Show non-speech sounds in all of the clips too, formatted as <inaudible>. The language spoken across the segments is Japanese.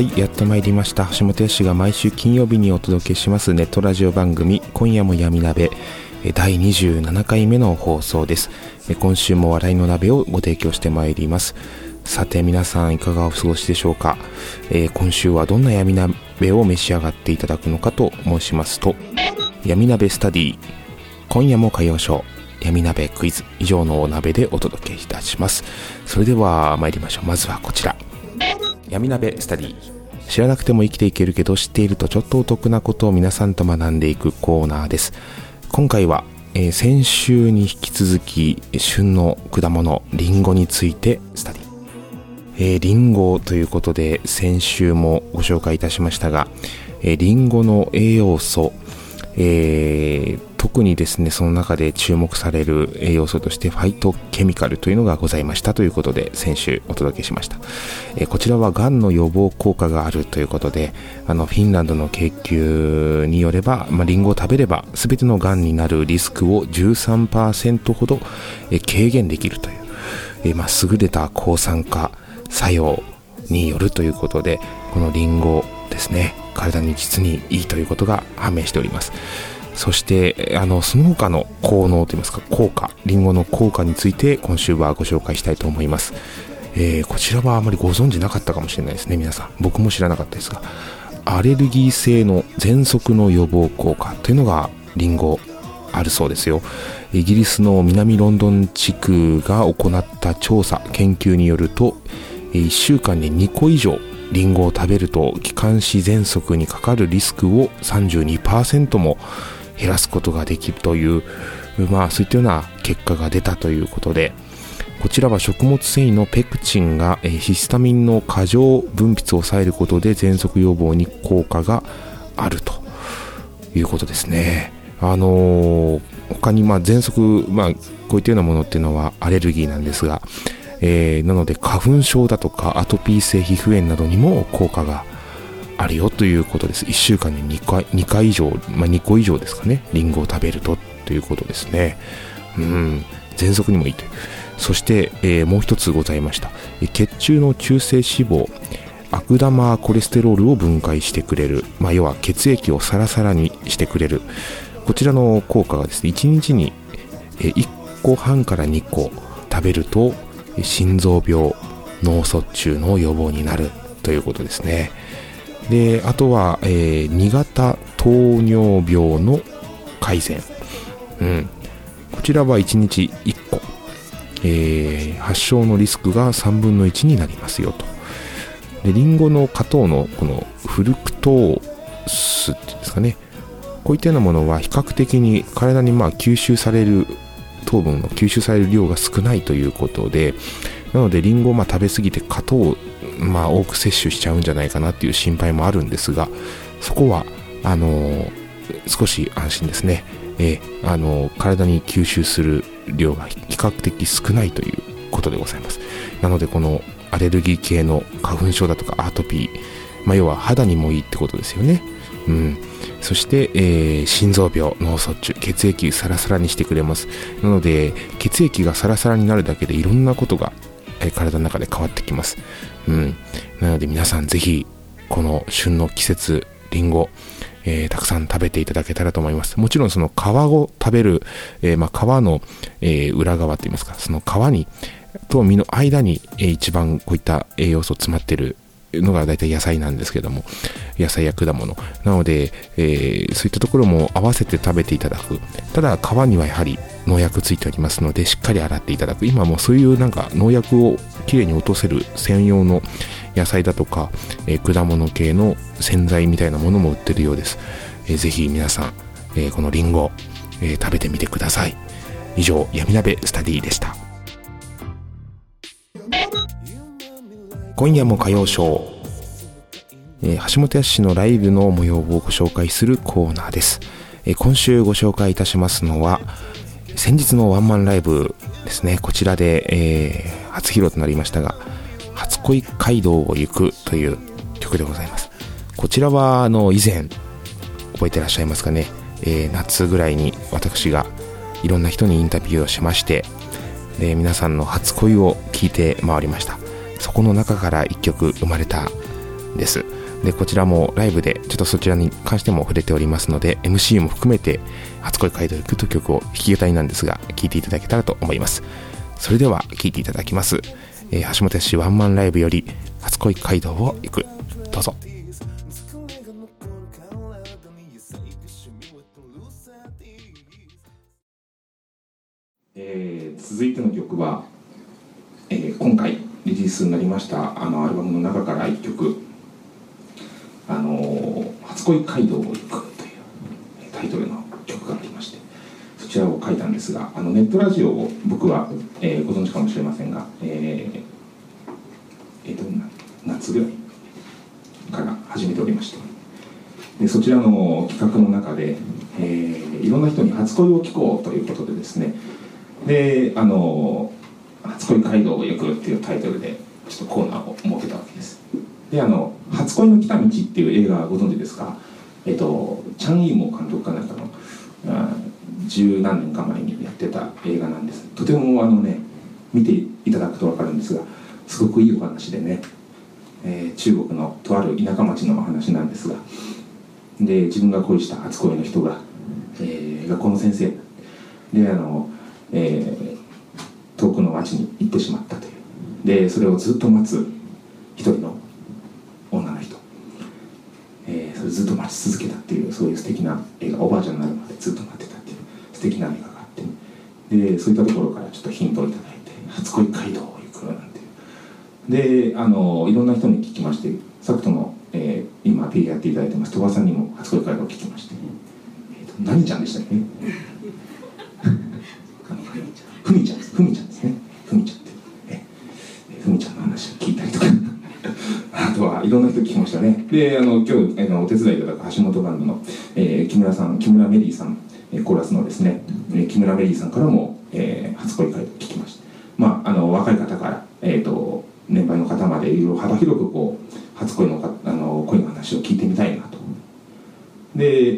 はいやってまいりました。橋本氏が毎週金曜日にお届けしますネットラジオ番組今夜も闇鍋第27回目の放送です。今週も笑いの鍋をご提供してまいります。さて皆さんいかがお過ごしでしょうか、えー今週はどんな闇鍋を召し上がっていただくのかと申しますと闇鍋スタディ今夜も歌謡ショー闇鍋クイズ。以上のお鍋でお届けいたします。それでは参りましょう。まずはこちら。闇鍋スタディ。知らなくても生きていけるけど知っているとちょっとお得なことを皆さんと学んでいくコーナーです。今回は、えー先週に引き続き旬の果物リンゴについてスタディ。えーリンゴということで先週もご紹介いたしましたが、えーリンゴの栄養素、えー特にですねその中で注目される栄養素としてファイトケミカルというのがございましたということで先週お届けしました、えこちらはがんの予防効果があるということであのフィンランドの研究によれば、まあ、リンゴを食べれば全てのがんになるリスクを13%ほど、え軽減できるというえまあ、優れた抗酸化作用によるということでこのリンゴですね体に実にいいということが判明しております。そしてあのその他の効能といいますか効果リンゴの効果について今週はご紹介したいと思います、えーこちらはあまりご存知なかったかもしれないですね皆さん。僕も知らなかったですがアレルギー性の喘息の予防効果というのがリンゴあるそうですよ。イギリスの南ロンドン地区が行った調査研究によると1週間に2個以上リンゴを食べると気管支喘息にかかるリスクを32%も減らすことができるというまあそういったような結果が出たということでこちらは食物繊維のペクチンがヒスタミンの過剰分泌を抑えることで喘息予防に効果があるということですね。あのー他にまあ喘息、まあ、こういったようなものっていうのはアレルギーなんですが、えーなので花粉症だとかアトピー性皮膚炎などにも効果があるよということです。1週間に2回 ,2 回以上、まあ、2個以上ですかね、リンゴを食べるとということですね。うん、喘息にもいいという。そして、えーもう一つございました。血中の中性脂肪、悪玉コレステロールを分解してくれる、まあ、要は血液をサラサラにしてくれる。こちらの効果がですね、1日に1個半から2個食べると、心臓病、脳卒中の予防になるということですね。で、あとは、えー2型糖尿病の改善。うん。こちらは1日1個。えー発症のリスクが3分の1になりますよと。で、リンゴの果糖のこのフルクトースっていうんですかね。こういったようなものは比較的に体にまあ吸収される糖分の吸収される量が少ないということで、なのでリンゴをまあ食べ過ぎて果糖まあ多く摂取しちゃうんじゃないかなっていう心配もあるんですが、そこは、あのー少し安心ですね。えーあのー体に吸収する量が比較的少ないということでございます。なのでこのアレルギー系の花粉症だとかアトピー、まあ、要は肌にもいいってことですよね。うん。そして、えー心臓病、脳卒中、血液サラサラにしてくれます。なので、血液がサラサラになるだけでいろんなことが、えー体の中で変わってきます。うん。なので皆さんぜひ、この旬の季節、リンゴ、えーたくさん食べていただけたらと思います。もちろんその皮を食べる、えーまあ、皮の、えー、裏側といいますか、その皮に、と実の間に、えー、一番こういった栄養素詰まってるのが大体野菜なんですけども、野菜や果物。なので、え、そういったところも合わせて食べていただく。ただ、皮にはやはり農薬ついておりますので、しっかり洗っていただく。今もそういうなんか農薬をきれいに落とせる専用の野菜だとか、えー、果物系の洗剤みたいなものも売ってるようです。えー、ぜひ皆さん、えー、このリンゴ、えー、食べてみてください。以上、闇鍋スタディでした。今夜も歌謡ショー、えー、橋本康のライブの模様をご紹介するコーナーです、えー、今週ご紹介いたしますのは先日のワンマンライブですね。こちらで、えー、初披露となりましたが初恋街道を行くという曲でございます。こちらはあの以前覚えてらっしゃいますかね、えー、夏ぐらいに私がいろんな人にインタビューをしましてで皆さんの初恋を聞いて回りました。そこの中から1曲生まれたんです。でこちらもライブでちょっとそちらに関しても触れておりますので MC も含めて初恋街道行くという曲を弾き語りなんですが聴いていただけたらと思います。それでは聴いていただきます、えー、橋本氏ワンマンライブより初恋街道を行く。どうぞ。えー、続いての曲は、えー、今回リリースになりましたあのアルバムの中から1曲「の初恋街道を行く」というタイトルの曲がありましてそちらを書いたんですがあのネットラジオを僕は、えー、ご存知かもしれませんが、えー、えー、と夏ぐらいから始めておりましてでそちらの企画の中で、えー、いろんな人に初恋を聞こうということでですねであの初恋街道を行くっていうタイトルでちょっとコーナーを設けたわけです。であの「初恋の来た道」っていう映画ご存知ですか？えっとチャン・イーモー監督かなんかの十何年か前にやってた映画なんです。とてもあのね見ていただくと分かるんですがすごくいいお話でね、えー、中国のとある田舎町のお話なんですがで自分が恋した初恋の人が、えー、学校の先生。であの、えー、遠くの町に行ってしまったという。でそれをずっと待つ一人の女の人、えー、それずっと待ち続けたっていうそういう素敵な映画おばあちゃんになるまでずっと待ってたっていう素敵な映画があってでそういったところからちょっとヒントを頂いて「初恋街道を行く」なんていうであのいろんな人に聞きましてサクトの、えー、今 P やっていただいてます。鳥羽さんにも初恋街道を聞きまして、えーと、何ちゃんでしたっけ？<laughs> ふみちゃん。ですふみちゃんですね。ふみちゃんってえふみちゃんの話を聞いたりとかあとはいろんな人聞きましたね。であの今日あのお手伝いいただく橋本バンドの、えー、木村さん木村メリーさんコーラスのですね、え、木村メリーさんからも、えー、初恋会を聞きました。まああの若い方から、えーと、年配の方までいろいろ幅広くこう初恋のあの恋の話を聞いてみたいなと。で、え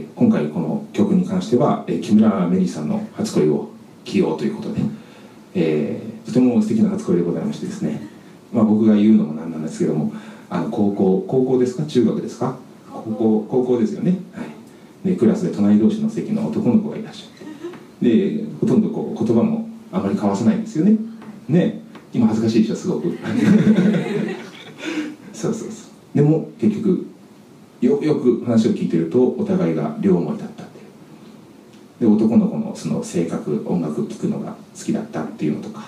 ー、今回この曲に関しては、えー、木村メリーさんの初恋を起用ということで、えー、とても素敵な初恋でございましてですね、まあ、僕が言うのもなんなんですけどもあの高校高校ですか？中学ですか？高校高校ですよね、はい、でクラスで隣同士の席の男の子がいらっしゃって。でほとんどこう言葉もあまり交わさないんですよね。ね。今恥ずかしいでしょすごく。<laughs> そうそうそう。でも結局よくよく話を聞いてるとお互いが両思いだったで男の子のその性格音楽聴くのが好きだったっていうのとか。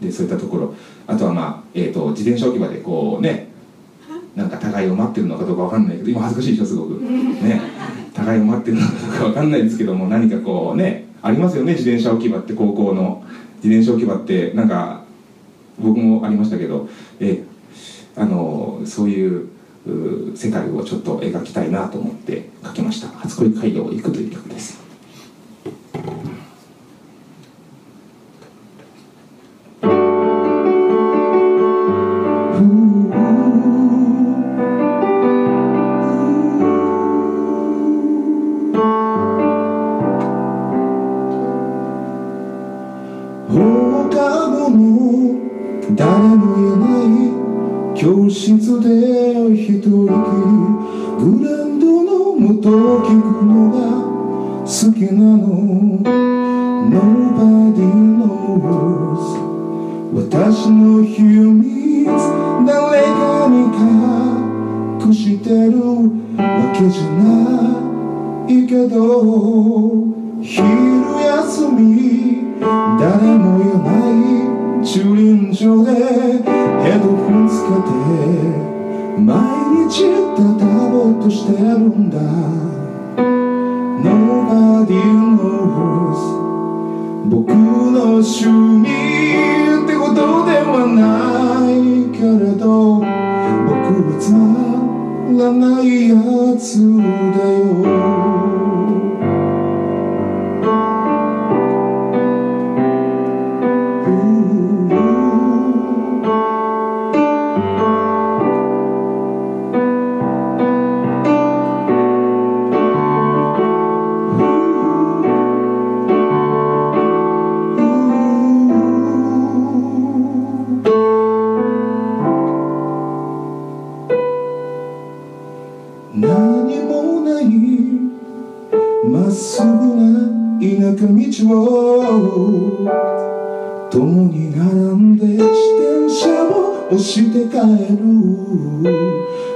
でそういったところ。あとはまあ、えーと、自転車置き場でこうねなんか互いを待ってるのかどうか分かんないけど今恥ずかしいでしょすごく。ね。互いを待ってるのかどうか分かんないですけども何かこうねありますよね自転車置き場って高校の。自転車置き場ってなんか僕もありましたけどえあのそういう世界をちょっと描きたいなと思って書きました「初恋街道を行く」という曲です誰もいない。教室で一人きりグランドの元聞くのが好きなの Nobody knows 私の秘密誰かに隠してるわけじゃないけど昼休み誰もいない駐輪場でヘッドホンつけて毎日たたぼっとしてるんだ。Nobody knows 僕の趣味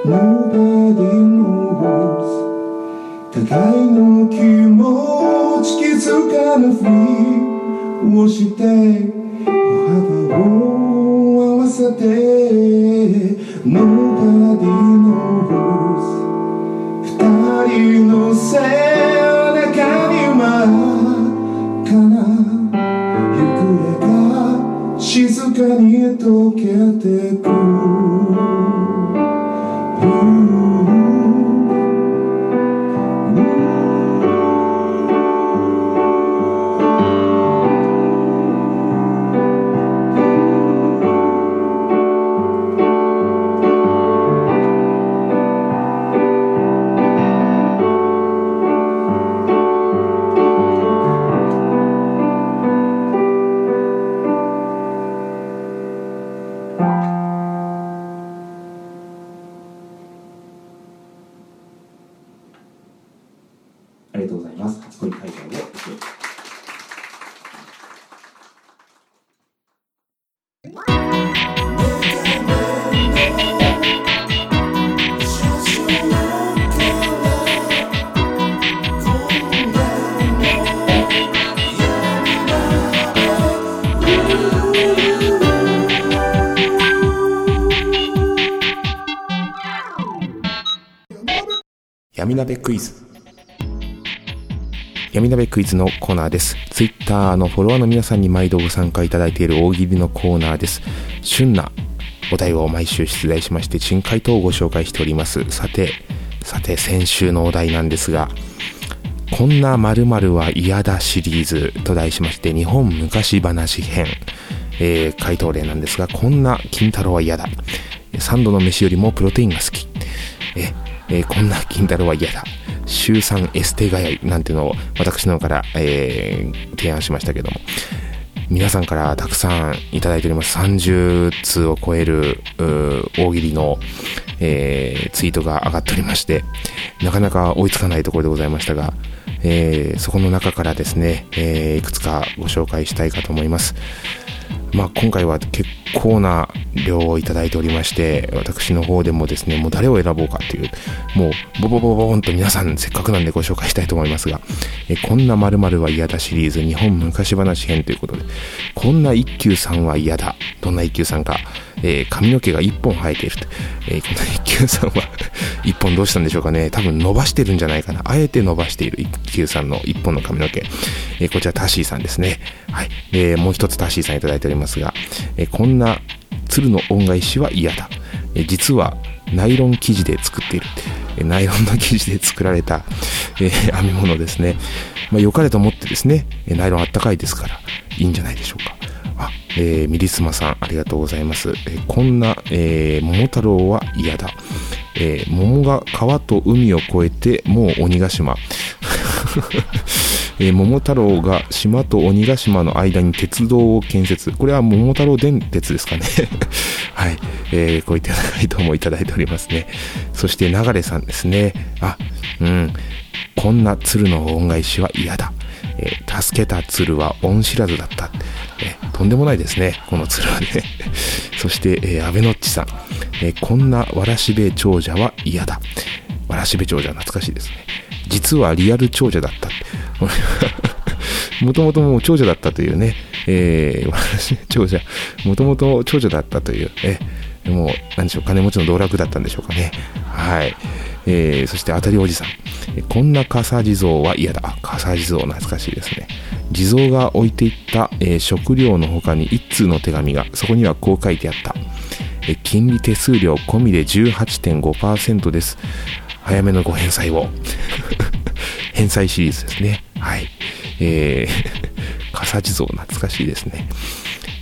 Nobody knows 互いの気持ち気づかぬふりをして歩幅を合わせて Nobody クイズ闇鍋クイズのコーナーです。ツイッターのフォロワーの皆さんに毎度ご参加いただいている大喜利のコーナーです。旬なお題を毎週出題しまして、珍回答をご紹介しております。さて、さて、先週のお題なんですが、こんな〇〇は嫌だシリーズと題しまして、日本昔話編、えー回答例なんですが、こんな金太郎は嫌だ。3度の飯よりもプロテインが好き。え、えーこんな金太郎は嫌だ。週3エステガヤイなんていうのを私の方から、えー提案しましたけども、皆さんからたくさんいただいております。30通を超える大喜利の、えーツイートが上がっておりまして、なかなか追いつかないところでございましたが、えーそこの中からですね、えーいくつかご紹介したいかと思います。まあ、今回は結構な量をいただいておりまして、私の方でもですね、もう誰を選ぼうかという、もう、ボボボボボンと皆さんせっかくなんでご紹介したいと思いますが、えこんな〇〇は嫌だシリーズ日本昔話編ということで、こんな一休さんは嫌だ。どんな一休さんか、えー髪の毛が一本生えていると。えーこんな一休さんは <laughs> 一本どうしたんでしょうかね。多分伸ばしてるんじゃないかな。あえて伸ばしている一休さんの一本の髪の毛。えーこちらタッシーさんですね。はい。で、もう一つタッシーさんいただいておりますが、えこんな鶴の恩返しは嫌だ。え実はナイロン生地で作っている。えナイロンの生地で作られた、え編み物ですね。まあ、良かれと思ってですね、えナイロンあったかいですから、いいんじゃないでしょうか。あ、えーミリスマさん、ありがとうございます。えこんな、えー桃太郎は嫌だ。えー桃が川と海を越えて、もう鬼ヶ島。<laughs> えー桃太郎が島と鬼ヶ島の間に鉄道を建設。これは桃太郎電鉄ですかね。<laughs> はい。えーこういった回答もいただいておりますね。そして、流れさんですね。あ、うん。こんな鶴の恩返しは嫌だ。えー助けた鶴は恩知らずだった。えーとんでもないですね、この鶴はね。<laughs> そして、えー、安倍のっちさん、えこんなわらしべ長者は嫌だ。わらしべ長者懐かしいですね。実はリアル長者だった。<laughs> もともともう長者だったというね、えー、<laughs> 長者、もともと長者だったという、えーもう、なんでしょう、金持ちの道楽だったんでしょうかね。はい。えー、そして当たりおじさん。こんな笠地蔵は嫌だ。あ笠地蔵懐かしいですね。地蔵が置いていった、えー食料の他に一通の手紙が、そこにはこう書いてあった。えー金利手数料込みで18.5%です。早めのご返済を。<laughs> 返済シリーズですね。はい。えー、<laughs> 笠地蔵懐かしいですね。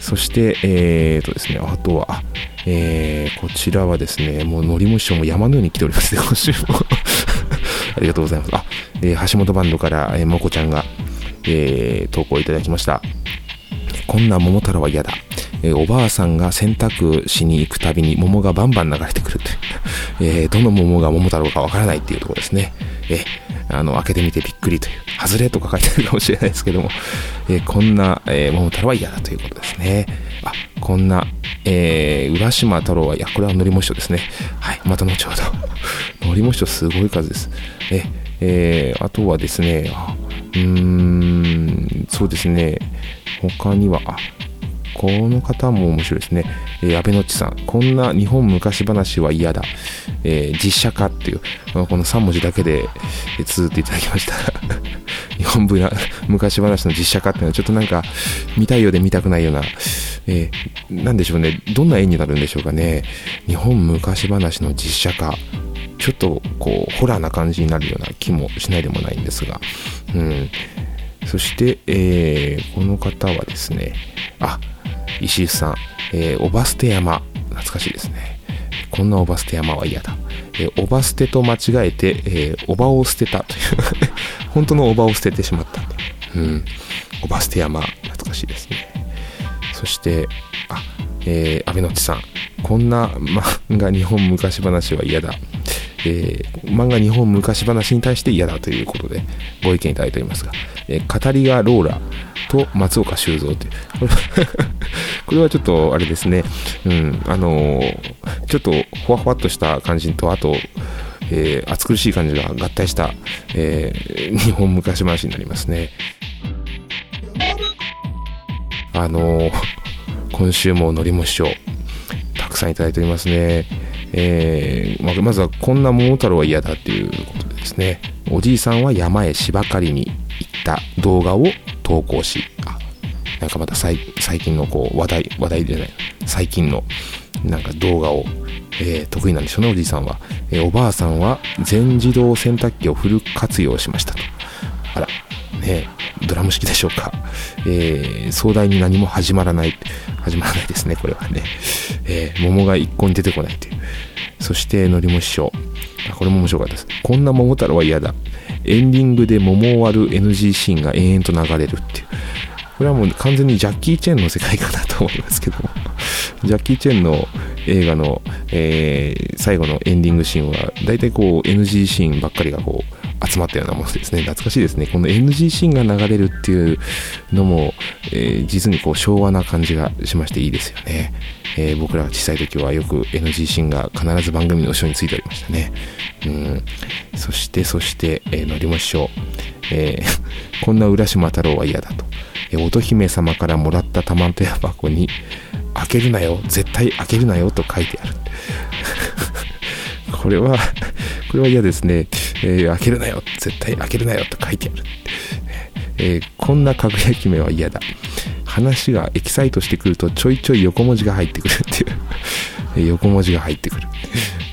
そして、えーとですね、あとは、えーこちらはですね、もう、のりも師匠も山のように来ておりますね、<laughs> 今週も。<laughs> ありがとうございます。あ、えー橋本バンドから、えーもこちゃんが、えー投稿いただきました。こんな桃太郎は嫌だ。えーおばあさんが洗濯しに行くたびに桃がバンバン流れてくるという。<laughs> えーどの桃が桃太郎かわからないっていうところですね。えあの、開けてみてびっくりという。外れとか書いてあるかもしれないですけども、えこんな、え桃太郎は嫌だということですね。あ、こんな、え浦島太郎は、いや、これはのりも師匠ですね。はい、また後ほど。<laughs> のりも師匠すごい数です。え、えーあとはですね、うーん、そうですね、他には、あ、この方も面白いですね。えー、安倍のっちさん。こんな日本昔話は嫌だ。えー実写化っていう、この3文字だけで、えー綴っていただきました。<laughs> 日本ぶな昔話の実写化っていうのはちょっとなんか見たいようで見たくないような、えーなんでしょうね。どんな絵になるんでしょうかね。日本昔話の実写化。ちょっとこう、ホラーな感じになるような気もしないでもないんですが。うん。そして、えーこの方はですね、あ、石井さん、えー、おば捨て山、懐かしいですね。こんなおば捨て山は嫌だ。えーおば捨てと間違えて、えーおばを捨てたという、<laughs> 本当のおばを捨ててしまったとう。ん。おば捨て山、懐かしいですね。そして、あ、えー、安倍のちさん、こんな漫画日本昔話は嫌だ。えー漫画日本昔話に対して嫌だということでご意見いただいておりますが、えー語りがローラと松岡修造という、<laughs> これはちょっとあれですね、うん、あのーちょっとほわほわっとした感じと、あと、えー暑苦しい感じが合体した、えー日本昔話になりますね。あのー今週ものりも師匠、たくさんいただいておりますね。えーまずはこんな桃太郎は嫌だっていうことでですね、おじいさんは山へ芝刈りに行った動画を投稿し、あなんかまた最最近のこう話題、話題じゃない、最近のなんか動画を、えー得意なんでしょうね、おじいさんは。えーおばあさんは全自動洗濯機をフル活用しましたと。あら、ねドラム式でしょうか。えー壮大に何も始まらない。始まらないですね、これはね。えー桃が一向に出てこないという。そして、のりも師匠。あこれも面白かったです。こんな桃太郎は嫌だ。エンディングで桃を割る NG シーンが延々と流れるっていう。これはもう完全にジャッキー・チェンの世界かなと思いますけども。ジャッキー・チェンの映画の、えー最後のエンディングシーンは、大体こう NG シーンばっかりがこう集まったようなものですね。懐かしいですね。この NG シーンが流れるっていうのも、えー実にこう昭和な感じがしましていいですよね。えー僕らが小さい時はよく NG シーンが必ず番組の後ろについておりましたね。うん。そして、そして、えー、のりも師匠。えー <laughs> こんな浦島太郎は嫌だと。えー乙姫様からもらった玉手箱に、開けるなよ、絶対開けるなよと書いてある。<laughs> これは、これは嫌ですね。えー開けるなよ、絶対開けるなよと書いてある。えーこんなかぐや姫は嫌だ。話がエキサイトしてくるとちょいちょい横文字が入ってくるっていう。え横文字が入ってくる。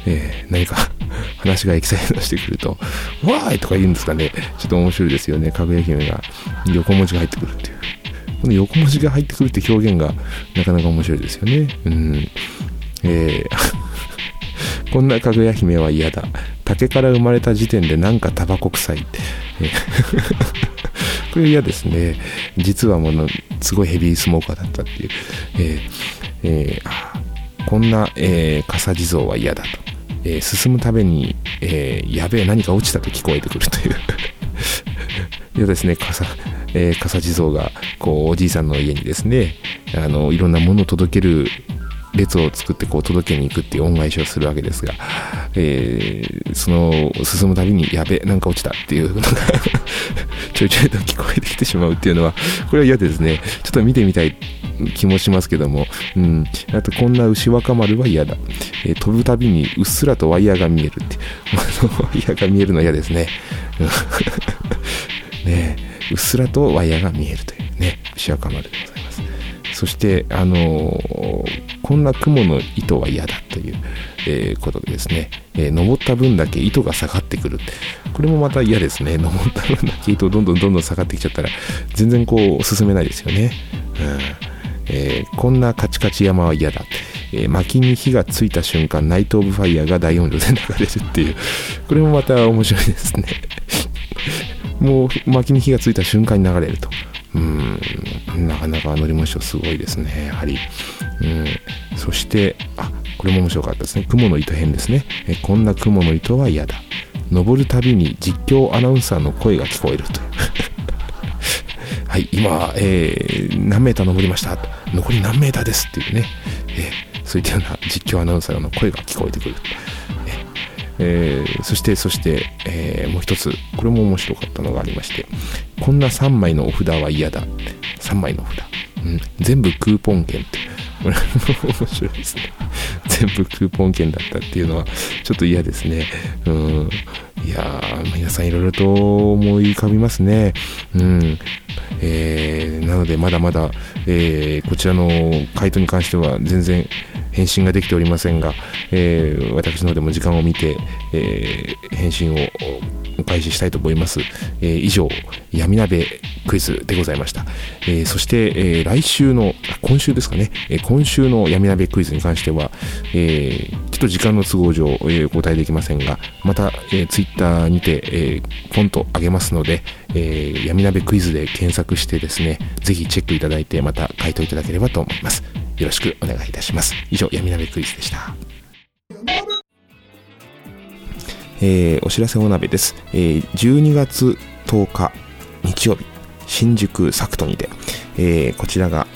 えー何か <laughs> 話がエキサイトしてくると、わーいとか言うんですかね。ちょっと面白いですよね。かぐや姫が横文字が入ってくるっていう。この横文字が入ってくるって表現がなかなか面白いですよね。うん。えー <laughs> こんなかぐや姫は嫌だ。竹から生まれた時点でなんかタバコ臭いって。<laughs> これ嫌ですね。実はもの、すごいヘビースモーカーだったっていう。えーえーこんな、えー、笠地蔵は嫌だと。えー進むたびに、えーやべえ何か落ちたと聞こえてくるという。<laughs> 嫌ですね、笠、えー、笠地蔵がこうおじいさんの家にですねあのいろんなものを届ける列を作ってこう届けに行くっていう恩返しをするわけですが、えー、その進むたびにやべなんか落ちたっていうのが <laughs> ちょいちょいと聞こえてきてしまうっていうのはこれは嫌ですね。ちょっと見てみたい気もしますけども、うん、あとこんな牛若丸は嫌だ、えー、飛ぶたびにうっすらとワイヤーが見えるって。<laughs> ワイヤーが見えるの嫌ですね。<laughs> ねうっすらとワイヤーが見えるというね牛若丸でございます。そして、あのー、こんな雲の糸は嫌だという、えー、ことでですね、えー、登った分だけ糸が下がってくる。これもまた嫌ですね。登った分だけ糸どんどんどんどん下がってきちゃったら、全然こう進めないですよね。うんえー、こんなカチカチ山は嫌だ。えー、薪に火がついた瞬間、ナイト・オブ・ファイヤーが大音量で流れるっていう、これもまた面白いですね。もう薪に火がついた瞬間に流れると。うん、なかなか乗り物ショーすごいですね、やはり。うん、そして、あ、これも面白かったですね。雲の糸編ですね。えこんな雲の糸は嫌だ。登るたびに実況アナウンサーの声が聞こえると。<laughs> はい、今、えー、何メーター登りました？残り何メーターですっていうね、えー、そういったような実況アナウンサーの声が聞こえてくる。えー、そしてそして、えー、もう一つこれも面白かったのがありましてこんな3枚のお札は嫌だ。3枚の札、うん、全部クーポン券って。これ <laughs> 面白いですね。全部クーポン券だったっていうのはちょっと嫌ですね。うん。いやー皆さんいろいろと思い浮かびますね。うん。えー、なのでまだまだ、えー、こちらの回答に関しては全然返信ができておりませんが、えー、私の方でも時間を見て、えー、返信をお返ししたいと思います。えー、以上、闇鍋クイズでございました。えー、そして、えー、来週の、今週ですかね、え今週の闇鍋クイズに関しては、えちょっと時間の都合上、えお答えできませんが、また、え Twitter にて、えポンと上げますので、え闇鍋クイズで検索してですね、ぜひチェックいただいて、また回答いただければと思います。よろしくお願いいたします。以上、闇鍋クイズでした。えー、お知らせお鍋です。えー、12月10日日曜日、新宿サクトにて、えー、こちらが、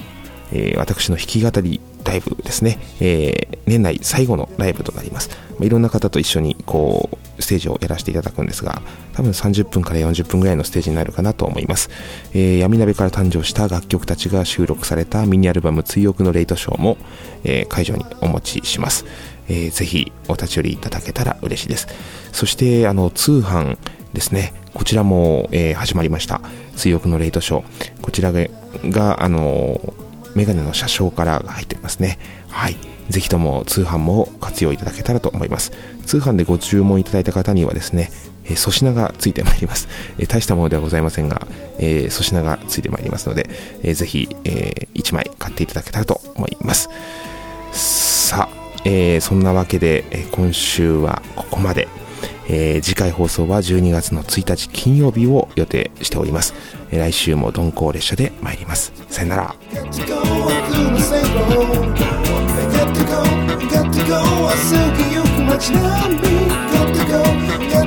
えー、私の弾き語りライブですね、えー、年内最後のライブとなります。まあ、いろんな方と一緒にこうステージをやらせていただくんですが、多分30分から40分ぐらいのステージになるかなと思います。えー、闇鍋から誕生した楽曲たちが収録されたミニアルバム追憶のレイトショーも、えー、会場にお持ちします。えー、ぜひお立ち寄りいただけたら嬉しいです。そして、あの、通販ですね。こちらも、えー、始まりました。追憶のレイトショー。こちらが、あのメガネの車掌から入っていますね。はい。ぜひとも通販も活用いただけたらと思います。通販でご注文いただいた方にはですね、え、粗品がついてまいります。え、大したものではございませんが、えー、粗品がついてまいりますので、えー、ぜひ、えー、1枚買っていただけたらと思います。さあ、えー、そんなわけで、え、今週はここまで。えー、次回放送は12月の1日金曜日を予定しております。えー、来週も鈍行列車で参ります。さよなら。つなぎ Here we go